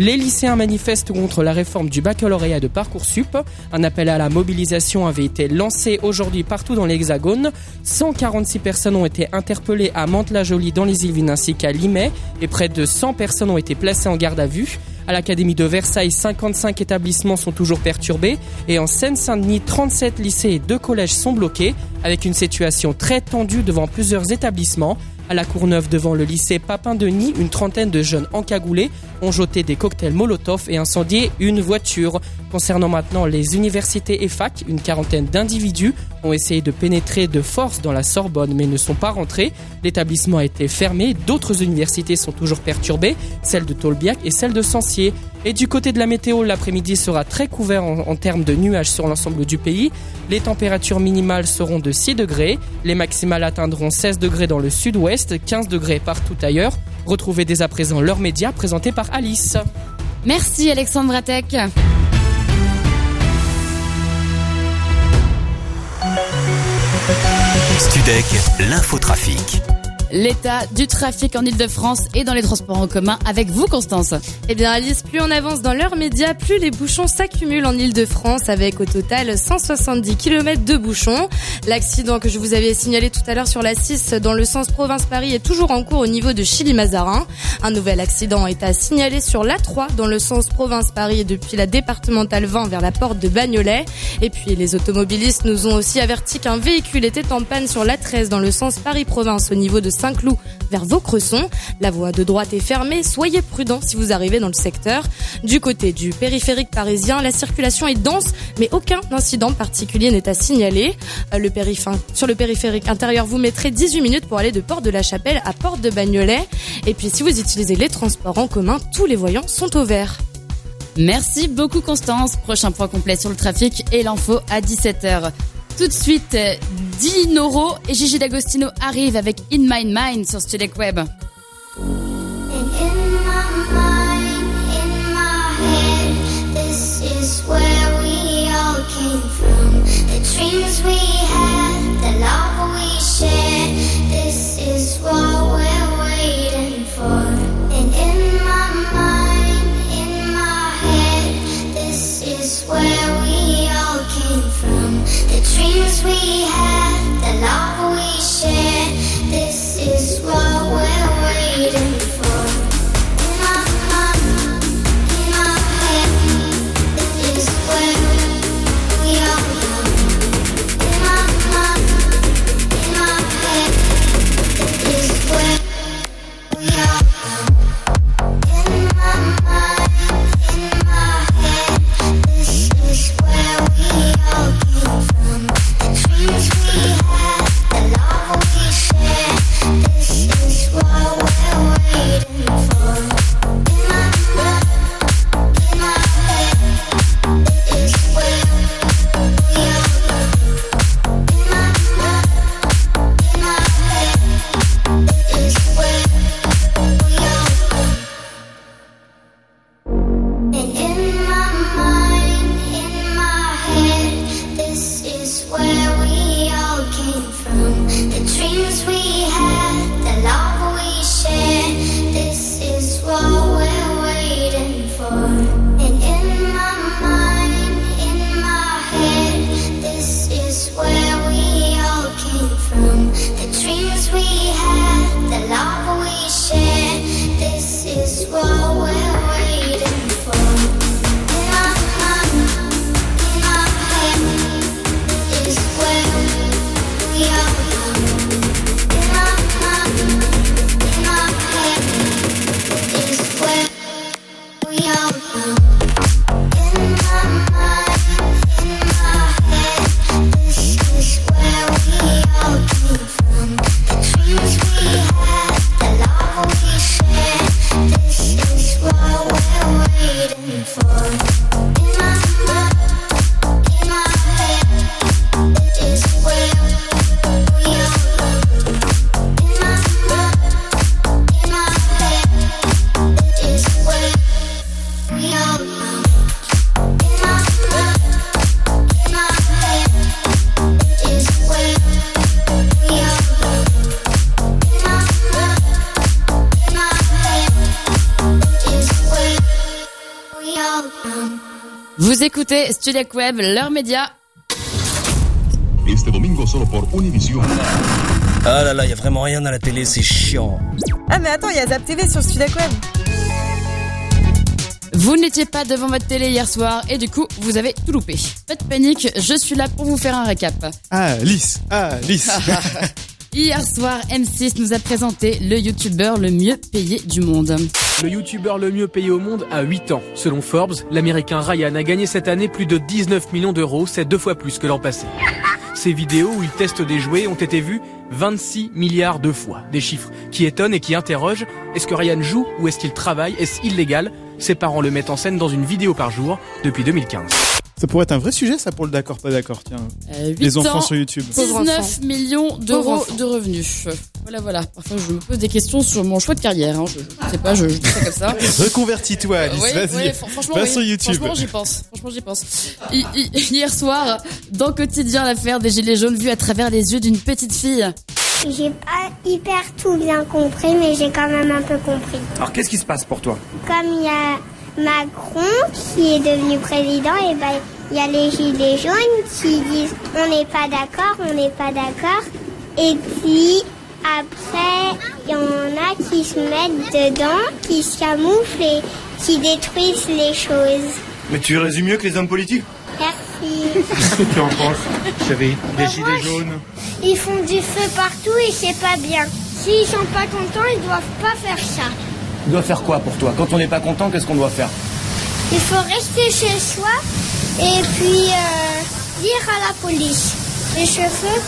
Les lycéens manifestent contre la réforme du baccalauréat de Parcoursup. Un appel à la mobilisation avait été lancé aujourd'hui partout dans l'Hexagone. 146 personnes ont été interpellées à Mantes-la-Jolie dans les Yvelines ainsi qu'à Limay et près de 100 personnes ont été placées en garde à vue. À l'Académie de Versailles, 55 établissements sont toujours perturbés et en Seine-Saint-Denis, 37 lycées et 2 collèges sont bloqués avec une situation très tendue devant plusieurs établissements. À la Courneuve, devant le lycée Papin-Denis, une trentaine de jeunes encagoulés ont jeté des cocktails Molotov et incendié une voiture. Concernant maintenant les universités et facs, une quarantaine d'individus ont essayé de pénétrer de force dans la Sorbonne mais ne sont pas rentrés. L'établissement a été fermé, d'autres universités sont toujours perturbées, celle de Tolbiac et celle de Sancier. Et du côté de la météo, l'après-midi sera très couvert en, en termes de nuages sur l'ensemble du pays. Les températures minimales seront de 6 degrés, les maximales atteindront 16 degrés dans le sud-ouest, 15 degrés partout ailleurs. Retrouvez dès à présent leurs médias présentés par Alice. Merci Alexandre Atek. Studec, l'infotrafic. L'état du trafic en Ile-de-France et dans les transports en commun avec vous, Constance. Eh bien, Alice, plus on avance dans l'heure média, plus les bouchons s'accumulent en Ile-de-France avec au total 170 km de bouchons. L'accident que je vous avais signalé tout à l'heure sur la 6 dans le sens province-Paris est toujours en cours au niveau de Chili-Mazarin. Un nouvel accident est à signaler sur l'A3 dans le sens province-Paris depuis la départementale 20 vers la porte de Bagnolet. Et puis, les automobilistes nous ont aussi averti qu'un véhicule était en panne sur l'A13 dans le sens Paris-Province au niveau de Saint-Cloud vers Vaucresson. La voie de droite est fermée, soyez prudents si vous arrivez dans le secteur. Du côté du périphérique parisien, la circulation est dense, mais aucun incident particulier n'est à signaler. Euh, sur le périphérique intérieur, vous mettrez 18 minutes pour aller de Porte de la Chapelle à Porte de Bagnolet. Et puis si vous utilisez les transports en commun, tous les voyants sont au vert. Merci beaucoup Constance. Prochain point complet sur le trafic et l'info à 17h. Tout de suite, euh, Dinoro et Gigi D'Agostino arrivent avec In My Mind sur Studek Web. Dreams we had, the love we. This is what we had, the love we shared. When Studiac Web, leur média. Este domingo solo por Univision. Ah là là, y a vraiment rien à la télé, c'est chiant. Ah mais attends, il y a Zap TV sur Studac Web. Vous n'étiez pas devant votre télé hier soir et du coup, vous avez tout loupé. Pas de panique, je suis là pour vous faire un récap. Ah, lisse, ah, lisse. Hier soir, M6 nous a présenté le youtubeur le mieux payé du monde. Le youtubeur le mieux payé au monde a 8 ans. Selon Forbes, l'américain Ryan a gagné cette année plus de 19 millions d'euros, c'est deux fois plus que l'an passé. Ses vidéos où il teste des jouets ont été vues 26 milliards de fois. Des chiffres qui étonnent et qui interrogent. Est-ce que Ryan joue ou est-ce qu'il travaille? Est-ce illégal? Ses parents le mettent en scène dans une vidéo par jour depuis 2015. Ça pourrait être un vrai sujet, ça, pour le d'accord, pas d'accord, tiens. Euh, Les enfants ans, sur YouTube. 19 millions d'euros de revenus. Voilà, voilà. Parfois, je me pose des questions sur mon choix de carrière. Hein. Je, je sais pas, je, je dis ça comme ça. Reconvertis-toi, Alice, Oui, vas-y. franchement, Va oui. sur YouTube. Franchement, j'y pense. Franchement, j'y pense. Hi- hi- Hier soir, dans Quotidien, l'affaire des Gilets jaunes vue à travers les yeux d'une petite fille. J'ai pas hyper tout bien compris, mais j'ai quand même un peu compris. Alors qu'est-ce qui se passe pour toi? Comme il y a Macron qui est devenu président, et ben il y a les gilets jaunes qui disent on n'est pas d'accord, on n'est pas d'accord. Et puis après, il y en a qui se mettent dedans, qui se camouflent et qui détruisent les choses. Mais tu résumes mieux que les hommes politiques Merci. Qu'est-ce que tu en penses, chérie Des gilets jaunes Ils font du feu partout et c'est pas bien. S'ils sont pas contents, ils doivent pas faire ça. Tu dois faire quoi pour toi? Quand on n'est pas content, qu'est-ce qu'on doit faire? Il faut rester chez soi et puis euh, dire à la police, les chauffeurs,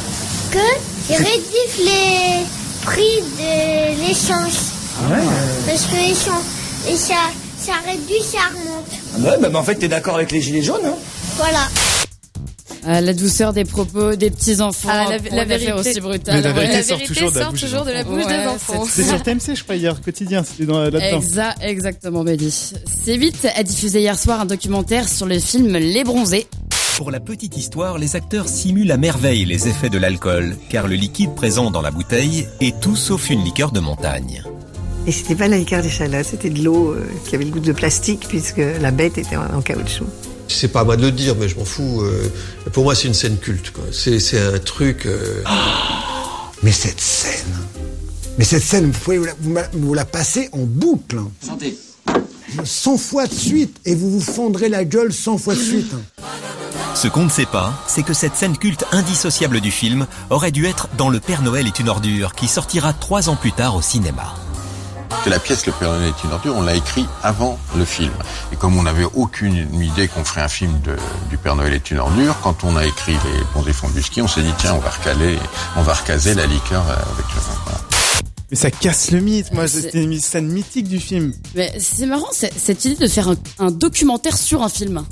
qu'ils réduisent les prix de l'essence. Parce que ils sont, et ça, ça réduit, ça remonte. Ah Ouais, bah, bah, en fait, t'es d'accord avec les gilets jaunes, hein? Voilà. Ah, la douceur des propos des petits enfants. Ah, la- la vérité- aussi brutale. Mais la Ouais. vérité sort toujours de la bouche des toujours de la bouche Ouais, des enfants. C'est sur TMC, je crois, hier, quotidien, c'était dans- là-dedans. Exa- exactement, Mehdi. C8 a diffusé hier soir un documentaire sur le film Les Bronzés. Pour la petite histoire, les acteurs simulent à merveille les effets de l'alcool, car le liquide présent dans la bouteille est tout sauf une liqueur de montagne. Et c'était pas la liqueur d'échalote, c'était de l'eau euh, qui avait le goût de plastique puisque la bête était en, en caoutchouc. C'est pas à moi de le dire, mais je m'en fous. euh, pour moi, c'est une scène culte. quoi. C'est c'est un truc. euh, Mais cette scène, mais cette scène, vous pouvez vous la, vous la- vous la passez en boucle. hein. Santé. 100 fois de suite, et vous vous fondrez la gueule 100 fois de suite. hein. Ce qu'on ne sait pas, c'est que cette scène culte indissociable du film aurait dû être dans Le Père Noël est une ordure, qui sortira trois ans plus tard au cinéma. Que la pièce Le Père Noël est une ordure, on l'a écrit avant le film. Et comme on n'avait aucune idée qu'on ferait un film de, du Père Noël est une ordure, quand on a écrit Les Bons et fonds du ski, on s'est dit tiens, on va recaler, on va recaser la liqueur euh, avec le voilà. Mais ça casse le mythe, moi, C'est- c'était une scène mythique du film. Mais c'est marrant, cette idée de faire un, un documentaire sur un film.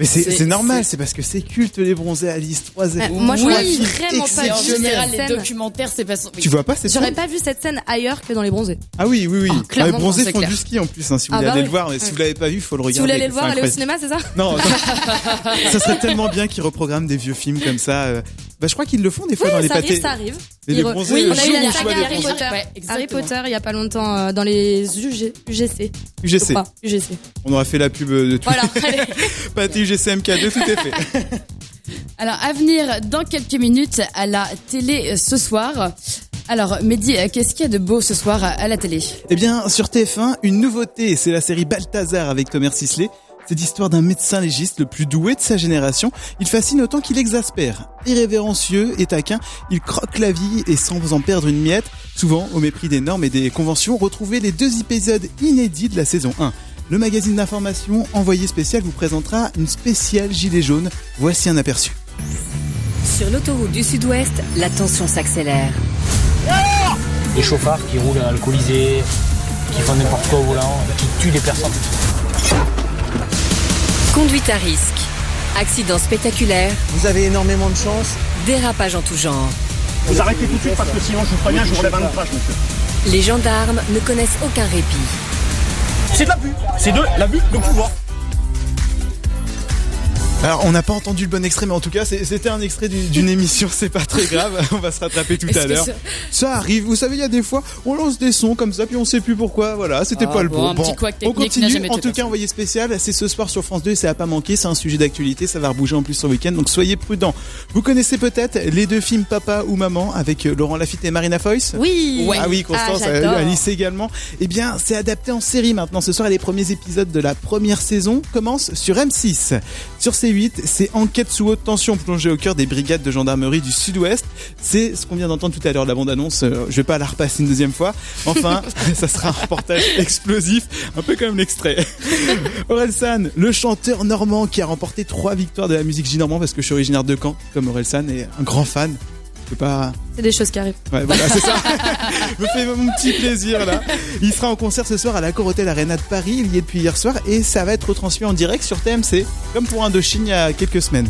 Mais c'est normal, c'est parce que c'est culte les bronzés Alice 3 Euh, moi, j'aurais Oui, vraiment pas vu général, les documentaires, c'est pas... Tu vois pas cette J'aurais pas vu cette scène ailleurs que dans les bronzés. Ah oui, oui, oui. clairement, les bronzés font clair. du ski en plus, hein, si vous Ah voulez bah aller oui. le voir. Mais si Ouais. vous l'avez pas vu, il faut le regarder. Si vous voulez aller le voir, aller au cinéma, c'est ça Non, ça serait tellement bien qu'ils reprogramment des vieux films comme ça. Euh. Bah, je crois qu'ils le font des fois Oui, dans les ça pâtés. arrive, ça arrive. Et Il les re- bronzés, oui, euh, on a eu la saga Harry. Potter. Ouais, Harry. Potter, il y a pas longtemps euh, dans les UG, UGC. UGC. UGC. On aura fait la pub de tout. Voilà, allez. Pâté UGCMK2, tout est fait. Alors, à venir dans quelques minutes à la télé euh, ce soir. Alors, Mehdi, euh, qu'est-ce qu'il y a de beau ce soir à- à la télé? Eh bien, sur TF1, une nouveauté, c'est la série Balthazar avec Thomas Sisley. C'est l'histoire d'un médecin légiste le plus doué de sa génération. Il fascine autant qu'il exaspère. Irrévérencieux et taquin, il croque la vie et sans en perdre une miette. Souvent, au mépris des normes et des conventions, retrouvez les deux épisodes inédits de la saison 1. Le magazine d'information envoyé spécial vous présentera une spéciale gilet jaune. Voici un aperçu. Sur l'autoroute du sud-ouest, la tension s'accélère. Des chauffards qui roulent alcoolisés, qui font n'importe quoi au volant, qui tuent des personnes. Conduite à risque. Accident spectaculaire. Vous avez énormément de chance. Dérapage en tout genre. Vous arrêtez tout de suite parce que sinon je vous préviens, je vous relève un outrage, monsieur. Les gendarmes ne connaissent aucun répit. C'est de l'abus, c'est de l'abus de pouvoir. Alors, on n'a pas entendu le bon extrait, mais en tout cas, c'était un extrait du- d'une émission, c'est pas très grave, on va se rattraper tout à l'heure. ça- Ça arrive, vous savez, il y a des fois, on lance des sons comme ça, puis on sait plus pourquoi, voilà, c'était Ah, pas le bon, on continue, en tout cas, envoyé spécial, c'est ce soir sur France 2, et ça a pas manqué, c'est un sujet d'actualité, ça va rebouger en plus sur le week-end, donc soyez prudents. Vous connaissez peut-être les deux films Papa ou Maman, avec euh, Laurent Lafitte et Marina Foïs? Oui. Ah oui, Constance, Ah, euh, j'adore. Alice également. Eh bien, c'est adapté en série maintenant. Ce soir, les premiers épisodes de la première saison commencent sur M6. Sur C8, c'est Enquête sous haute tension plongée au cœur des brigades de gendarmerie du Sud-Ouest. C'est ce qu'on vient d'entendre tout à l'heure la bande-annonce. Euh, Je vais pas la repasser une deuxième fois. Enfin, ça sera un reportage explosif, un peu comme l'extrait. Orelsan, le chanteur normand qui a remporté trois victoires de la musique J-Normand parce que je suis originaire de Caen, comme Orelsan, et un grand fan. Je peux pas C'est des choses qui arrivent. Ouais, voilà, c'est ça. me fait mon petit plaisir là. Il sera en concert ce soir à la Hotel Arena de Paris. Il y est depuis hier soir et ça va être retransmis en direct sur TMC, comme pour Indochine il y a quelques semaines.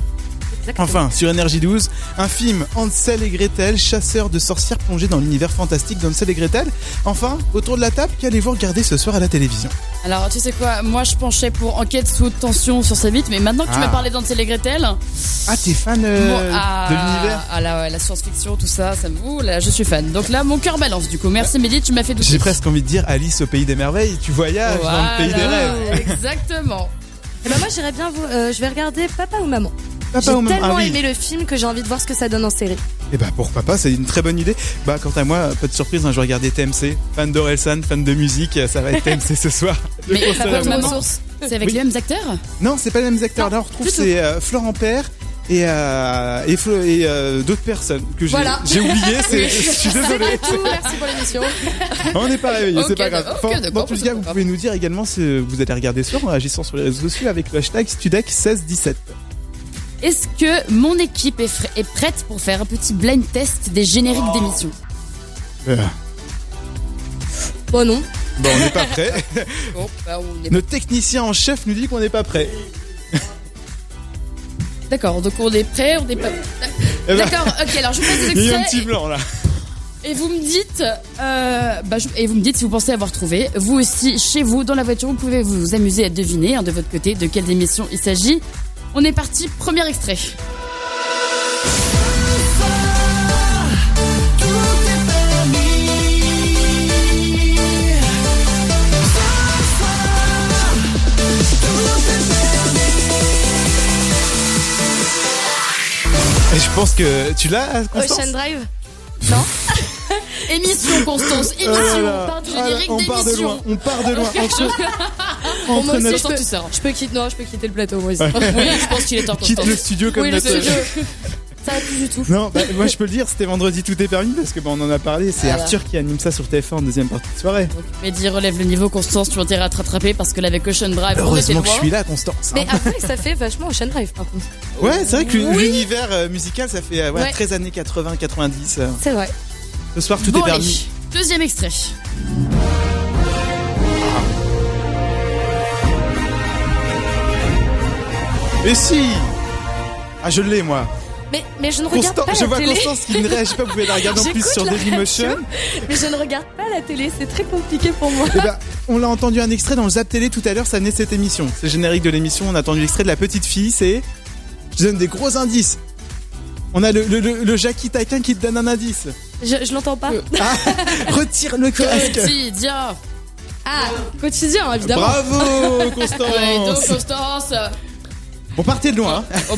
Enfin, sur Énergie 12, un film Hansel et Gretel, chasseurs de sorcières plongés dans l'univers fantastique d'Hansel et Gretel. Enfin, autour de la table, qu'allez-vous regarder ce soir à la télévision? Alors, tu sais quoi, moi je penchais pour Enquête sous haute tension sur sa vite, mais maintenant que tu Ah. m'as parlé d'Ansel et Gretel, Ah, t'es fan euh, moi, ah, de l'univers? Ah là, ouais, la science-fiction, tout ça, ça me. Ouh là, je suis fan. Donc là, mon cœur balance du coup. Merci Mehdi, tu m'as fait douter. J'ai presque envie de dire Alice au pays des merveilles. Tu voyages dans le pays des rêves. Exactement. Eh ben moi j'irais bien vous, euh, je vais regarder Papa ou Maman. Papa J'ai tellement ah oui. aimé le film que j'ai envie de voir ce que ça donne en série. Et bah pour papa, c'est une très bonne idée. Bah quant à moi, pas de surprise, hein, je vais regarder TMC, fan d'Orelsan, fan de musique, ça va être TMC ce soir. Mais à ou moi. Maman, c'est avec Oui. les mêmes acteurs Non, c'est pas les mêmes acteurs. Là, on retrouve c'est euh, Florent Père et euh, et, Flo- et, euh, d'autres personnes que j'ai Voilà. j'ai oublié. C'est, je suis désolé. C'est tout, merci pour l'émission. On n'est pas réveillé, c'est pas grave. d'accord, Enfin, dans tous les c'est cas, pas vous pouvez nous dire également si vous allez regarder ce soir en agissant sur les réseaux sociaux avec le hashtag Studec1617. Est-ce que mon équipe est, est prête pour faire un petit blind test des génériques d'émissions? Euh, Bon non. bon, on n'est pas prêt. Bon, bah, on est- Notre technicien en chef nous dit qu'on n'est pas prêt. D'accord, donc on est prêt, on est pas. Eh ben, D'accord, ok, alors je vous pose des Il y a un extraits. petit blanc là. Et vous me dites, euh, bah, je- et vous me dites si vous pensez avoir trouvé. Vous aussi, chez vous, dans la voiture, vous pouvez vous amuser à deviner hein, de votre côté de quelle émission il s'agit. On est parti, premier extrait. Et je pense que tu l'as, Constance? Ocean Drive. Émission, Constance, émission. Oh là on part du générique on part de loin, on part de loin. Entre, entre moi aussi, notre- je peux, tu sors. je peux quitter, non, je peux quitter le plateau moi aussi. Ouais. Oui, je pense qu'il est temps, quitte le studio comme Oui, le studio. Ça va plus du tout. Non, bah, moi je peux le dire, c'était vendredi tout est permis parce que bah, on en a parlé. C'est Voilà. Arthur qui anime ça sur TF1 en deuxième partie de soirée. Mehdi relève le niveau, Constance, tu vas te rattraper parce que là, avec Ocean Drive, Heureusement que je suis là, Constance. Mais hein. après, ça fait vachement Ocean Drive par contre. Ouais, c'est vrai que Oui. l'univers euh, musical ça fait euh, ouais, Ouais. 13 années 80, 90. euh. C'est vrai. Ce soir tout Bon, est allez, permis. deuxième extrait. Et si Ah, je l'ai moi. Mais, mais je ne regarde pas je la vois télé. Constance qui ne réagit pas, vous pouvez la regarder en plus sur Dailymotion. radio, Mais je ne regarde pas la télé, c'est très compliqué pour moi. Eh ben, on l'a entendu un extrait dans le Zap Télé tout à l'heure, ça venait de cette émission. C'est le générique de l'émission, on a entendu l'extrait de la petite fille, c'est... Je donne des gros indices. On a le, le, le, le Jackie Taquin qui te donne un indice. Je, je l'entends pas. Ah, retire le casque. Quotidien. Ah, quotidien, évidemment. Bravo, Constance. Ouais, donc, Constance. On partait de loin. hein.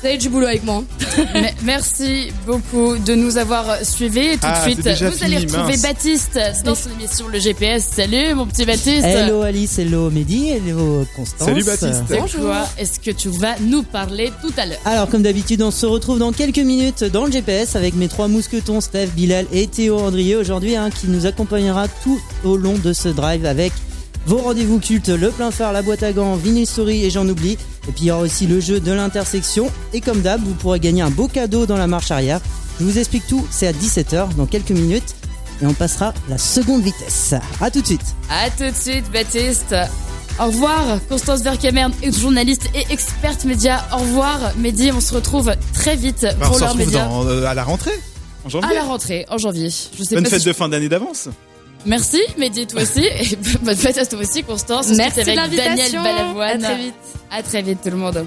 Vous avez du boulot avec moi. Mais merci beaucoup de nous avoir suivis. Tout Ah, de suite, c'est déjà vous allez fini, retrouver mince. Baptiste dans son émission Le GPS. Salut, mon petit Baptiste. Hello Alice, hello Mehdi, hello Constance. Salut, Baptiste. Quoi Est-ce que tu vas nous parler tout à l'heure Alors comme d'habitude, on se retrouve dans quelques minutes dans le GPS avec mes trois mousquetons, Steph, Bilal et Théo Andrieux aujourd'hui, hein, qui nous accompagnera tout au long de ce drive avec vos rendez-vous cultes, le plein phare, la boîte à gants, Vinyl Story et j'en oublie. Et puis il y aura aussi le jeu de l'intersection. Et comme d'hab, vous pourrez gagner un beau cadeau dans la marche arrière. Je vous explique tout, c'est à 17h dans quelques minutes. Et on passera la seconde vitesse. À tout de suite. À tout de suite, Baptiste. Au revoir, Constance Verkemern, journaliste et experte média. Au revoir, Mehdi. On se retrouve très vite Bah, on pour se l'heure retrouve média. dans, euh, à la rentrée. En janvier. À la rentrée, en janvier. Je sais Bonne pas fête si de fin d'année d'avance. Merci, Mehdi, toi aussi. Et bonne fête à toi aussi, Constance. Merci avec Daniel. Balavoine. À très vite. À très vite, tout le monde.